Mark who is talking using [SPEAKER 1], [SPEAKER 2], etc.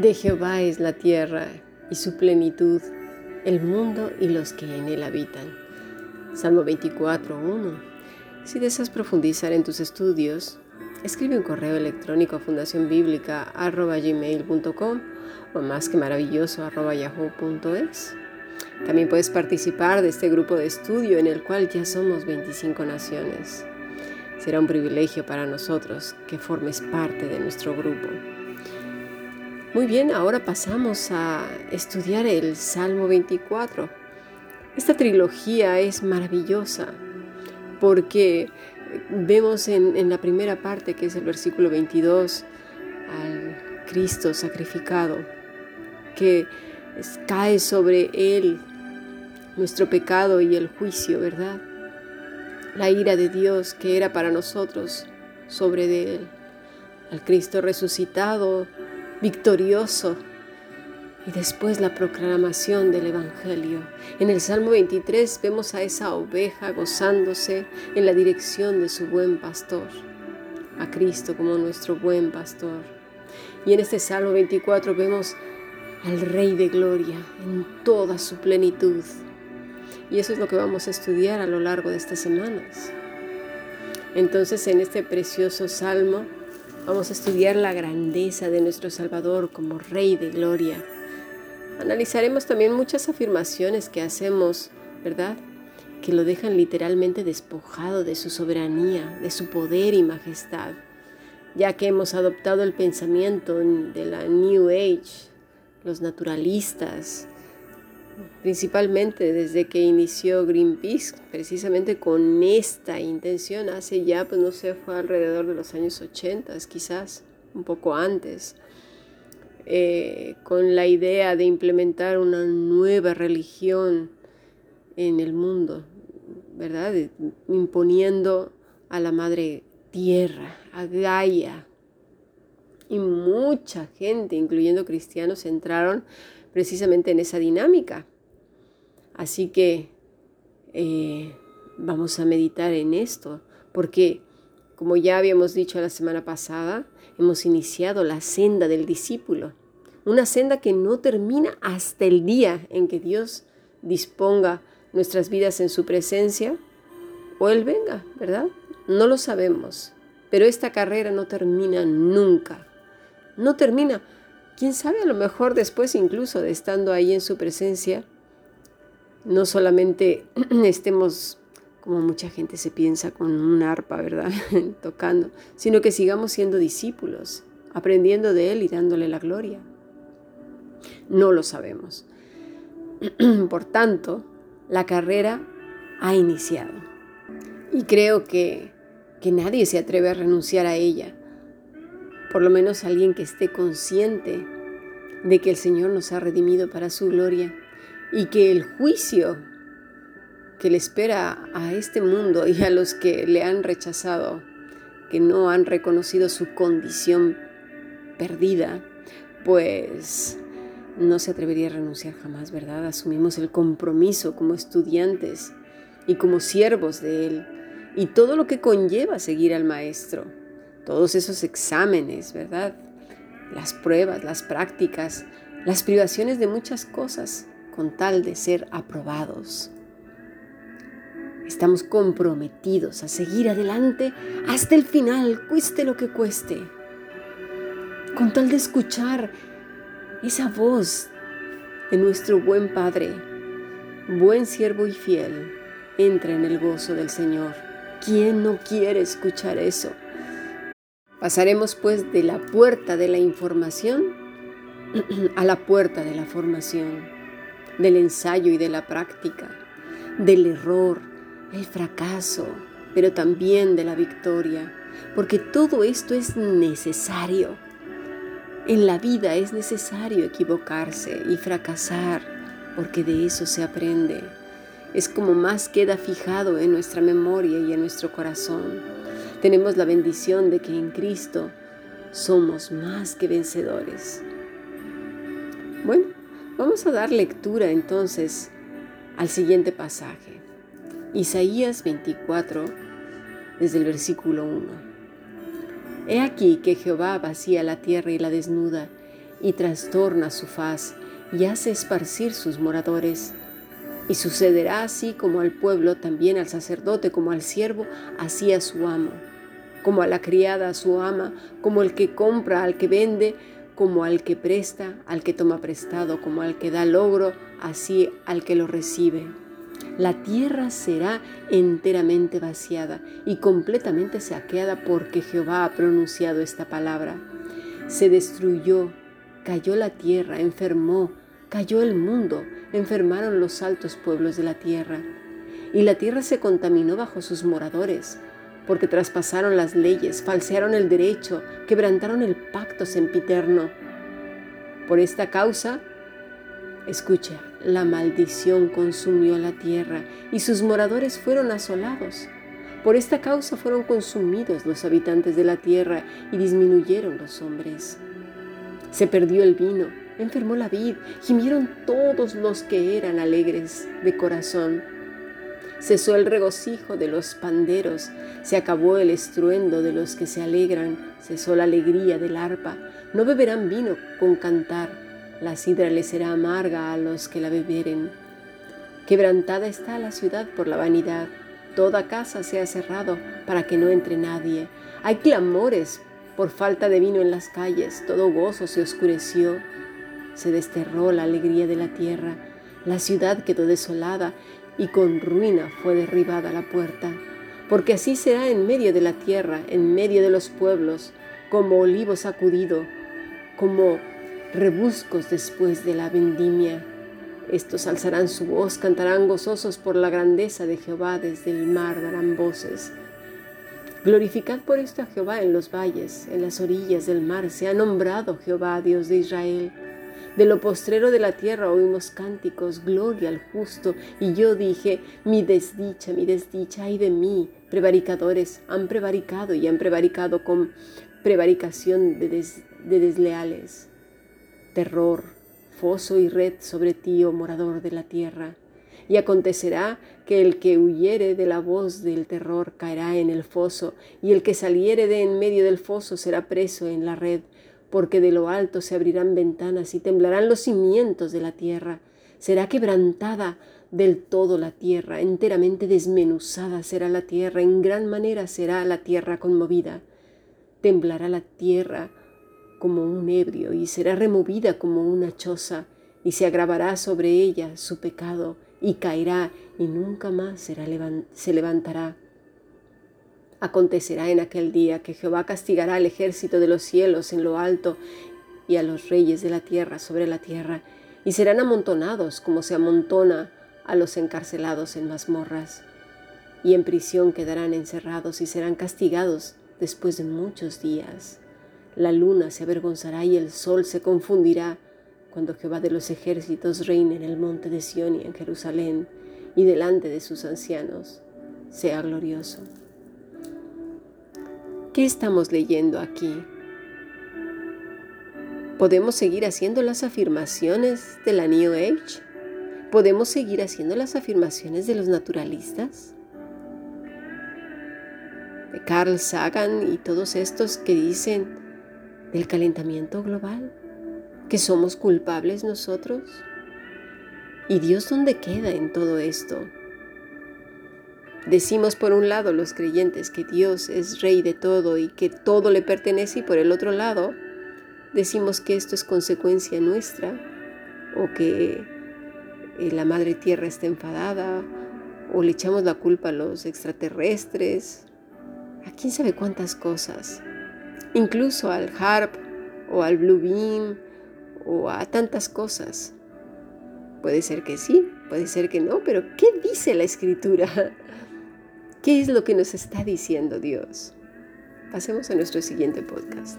[SPEAKER 1] De Jehová es la tierra y su plenitud, el mundo y los que en él habitan. Salmo 24, 1. Si deseas profundizar en tus estudios, escribe un correo electrónico a fundacionbiblica.gmail.com o más que maravilloso yahoo.es. También puedes participar de este grupo de estudio en el cual ya somos 25 naciones. Será un privilegio para nosotros que formes parte de nuestro grupo. Muy bien, ahora pasamos a estudiar el Salmo 24. Esta trilogía es maravillosa porque vemos en, la primera parte, que es el versículo 22, al Cristo sacrificado, que cae sobre él nuestro pecado y el juicio, ¿verdad? La ira de Dios que era para nosotros sobre él. Al Cristo resucitado victorioso. Y después la proclamación del Evangelio. En el Salmo 23 vemos a esa oveja gozándose en la dirección de su buen pastor, a Cristo como nuestro buen pastor. Y en este Salmo 24 vemos al Rey de Gloria en toda su plenitud. Y eso es lo que vamos a estudiar a lo largo de estas semanas. Entonces en este precioso Salmo Vamos a estudiar la grandeza de nuestro Salvador como Rey de Gloria. Analizaremos también muchas afirmaciones que hacemos, ¿verdad? Que lo dejan literalmente despojado de su soberanía, de su poder y majestad, ya que hemos adoptado el pensamiento de la New Age, los naturalistas, principalmente desde que inició Greenpeace, precisamente con esta intención, hace ya, pues no sé, fue alrededor de los años 80, quizás, un poco antes, eh, con la idea de implementar una nueva religión en el mundo, ¿verdad? Imponiendo a la madre tierra, a Gaia. Y mucha gente, incluyendo cristianos, entraron precisamente en esa dinámica. Así que eh, vamos a meditar en esto, porque como ya habíamos dicho la semana pasada, hemos iniciado la senda del discípulo, una senda que no termina hasta el día en que Dios disponga nuestras vidas en su presencia o Él venga, ¿verdad? No lo sabemos, pero esta carrera no termina nunca, no termina quién sabe, a lo mejor después incluso de estando ahí en su presencia, no solamente estemos como mucha gente se piensa con un arpa, ¿verdad? Tocando, sino que sigamos siendo discípulos, aprendiendo de Él y dándole la gloria. No lo sabemos. Por tanto, la carrera ha iniciado. Y creo que, que nadie se atreve a renunciar a ella por lo menos alguien que esté consciente de que el Señor nos ha redimido para su gloria y que el juicio que le espera a este mundo y a los que le han rechazado, que no han reconocido su condición perdida, pues no se atrevería a renunciar jamás, ¿verdad? Asumimos el compromiso como estudiantes y como siervos de Él y todo lo que conlleva seguir al Maestro todos esos exámenes, ¿verdad? Las pruebas, las prácticas, las privaciones de muchas cosas con tal de ser aprobados. Estamos comprometidos a seguir adelante hasta el final, cueste lo que cueste, con tal de escuchar esa voz de nuestro buen Padre, buen siervo y fiel, entra en el gozo del Señor. ¿Quién no quiere escuchar eso? Pasaremos pues de la puerta de la información a la puerta de la formación, del ensayo y de la práctica, del error, el fracaso, pero también de la victoria, porque todo esto es necesario. En la vida es necesario equivocarse y fracasar, porque de eso se aprende. Es como más queda fijado en nuestra memoria y en nuestro corazón tenemos la bendición de que en Cristo somos más que vencedores. Bueno, vamos a dar lectura entonces al siguiente pasaje. Isaías 24, desde el versículo 1. He aquí que Jehová vacía la tierra y la desnuda, y trastorna su faz y hace esparcir sus moradores. Y sucederá así como al pueblo, también al sacerdote, como al siervo, así a su amo, como a la criada a su ama, como el que compra al que vende, como al que presta, al que toma prestado, como al que da logro, así al que lo recibe. La tierra será enteramente vaciada y completamente saqueada porque Jehová ha pronunciado esta palabra. Se destruyó, cayó la tierra, enfermó, cayó el mundo, enfermaron los altos pueblos de la tierra. Y la tierra se contaminó bajo sus moradores, porque traspasaron las leyes, falsearon el derecho, quebrantaron el pacto sempiterno. Por esta causa, escucha, la maldición consumió la tierra y sus moradores fueron asolados. Por esta causa fueron consumidos los habitantes de la tierra y disminuyeron los hombres. Se perdió el vino, enfermó la vid, gimieron todos los que eran alegres de corazón Cesó el regocijo de los panderos, se acabó el estruendo de los que se alegran, cesó la alegría del arpa. No beberán vino con cantar, la sidra les será amarga a los que la beberen. Quebrantada está la ciudad por la vanidad, toda casa se ha cerrado para que no entre nadie. Hay clamores por falta de vino en las calles, todo gozo se oscureció, se desterró la alegría de la tierra, la ciudad quedó desolada y con ruina fue derribada la puerta. Porque así será en medio de la tierra, en medio de los pueblos, como olivo sacudido, como rebuscos después de la vendimia. Estos alzarán su voz, cantarán gozosos por la grandeza de Jehová, desde el mar darán voces. Glorificad por esto a Jehová en los valles, en las orillas del mar, se ha nombrado Jehová, Dios de Israel. De lo postrero de la tierra oímos cánticos, gloria al justo. Y yo dije, mi desdicha, mi desdicha, ay de mí. Prevaricadores han prevaricado y han prevaricado con prevaricación de, de desleales. Terror, foso y red sobre ti, oh morador de la tierra. Y acontecerá que el que huyere de la voz del terror caerá en el foso, y el que saliere de en medio del foso será preso en la red porque de lo alto se abrirán ventanas y temblarán los cimientos de la tierra. Será quebrantada del todo la tierra, enteramente desmenuzada será la tierra, en gran manera será la tierra conmovida. Temblará la tierra como un ebrio y será removida como una choza, y se agravará sobre ella su pecado, y caerá, y nunca más será se levantará Acontecerá en aquel día que Jehová castigará al ejército de los cielos en lo alto y a los reyes de la tierra sobre la tierra, y serán amontonados como se amontona a los encarcelados en mazmorras, y en prisión quedarán encerrados y serán castigados después de muchos días. La luna se avergonzará y el sol se confundirá cuando Jehová de los ejércitos reine en el monte de Sión y en Jerusalén, y delante de sus ancianos sea glorioso. ¿Qué estamos leyendo aquí? ¿Podemos seguir haciendo las afirmaciones de la New Age? ¿Podemos seguir haciendo las afirmaciones de los naturalistas? De Carl Sagan y todos estos que dicen del calentamiento global, que somos culpables nosotros. ¿Y Dios dónde queda en todo esto? Decimos por un lado los creyentes que Dios es rey de todo y que todo le pertenece y por el otro lado decimos que esto es consecuencia nuestra o que eh, la madre tierra está enfadada o le echamos la culpa a los extraterrestres, a quién sabe cuántas cosas, incluso al HARP o al Blue Beam o a tantas cosas. Puede ser que sí, puede ser que no, pero ¿qué dice la escritura? ¿Qué es lo que nos está diciendo Dios? Pasemos a nuestro siguiente podcast.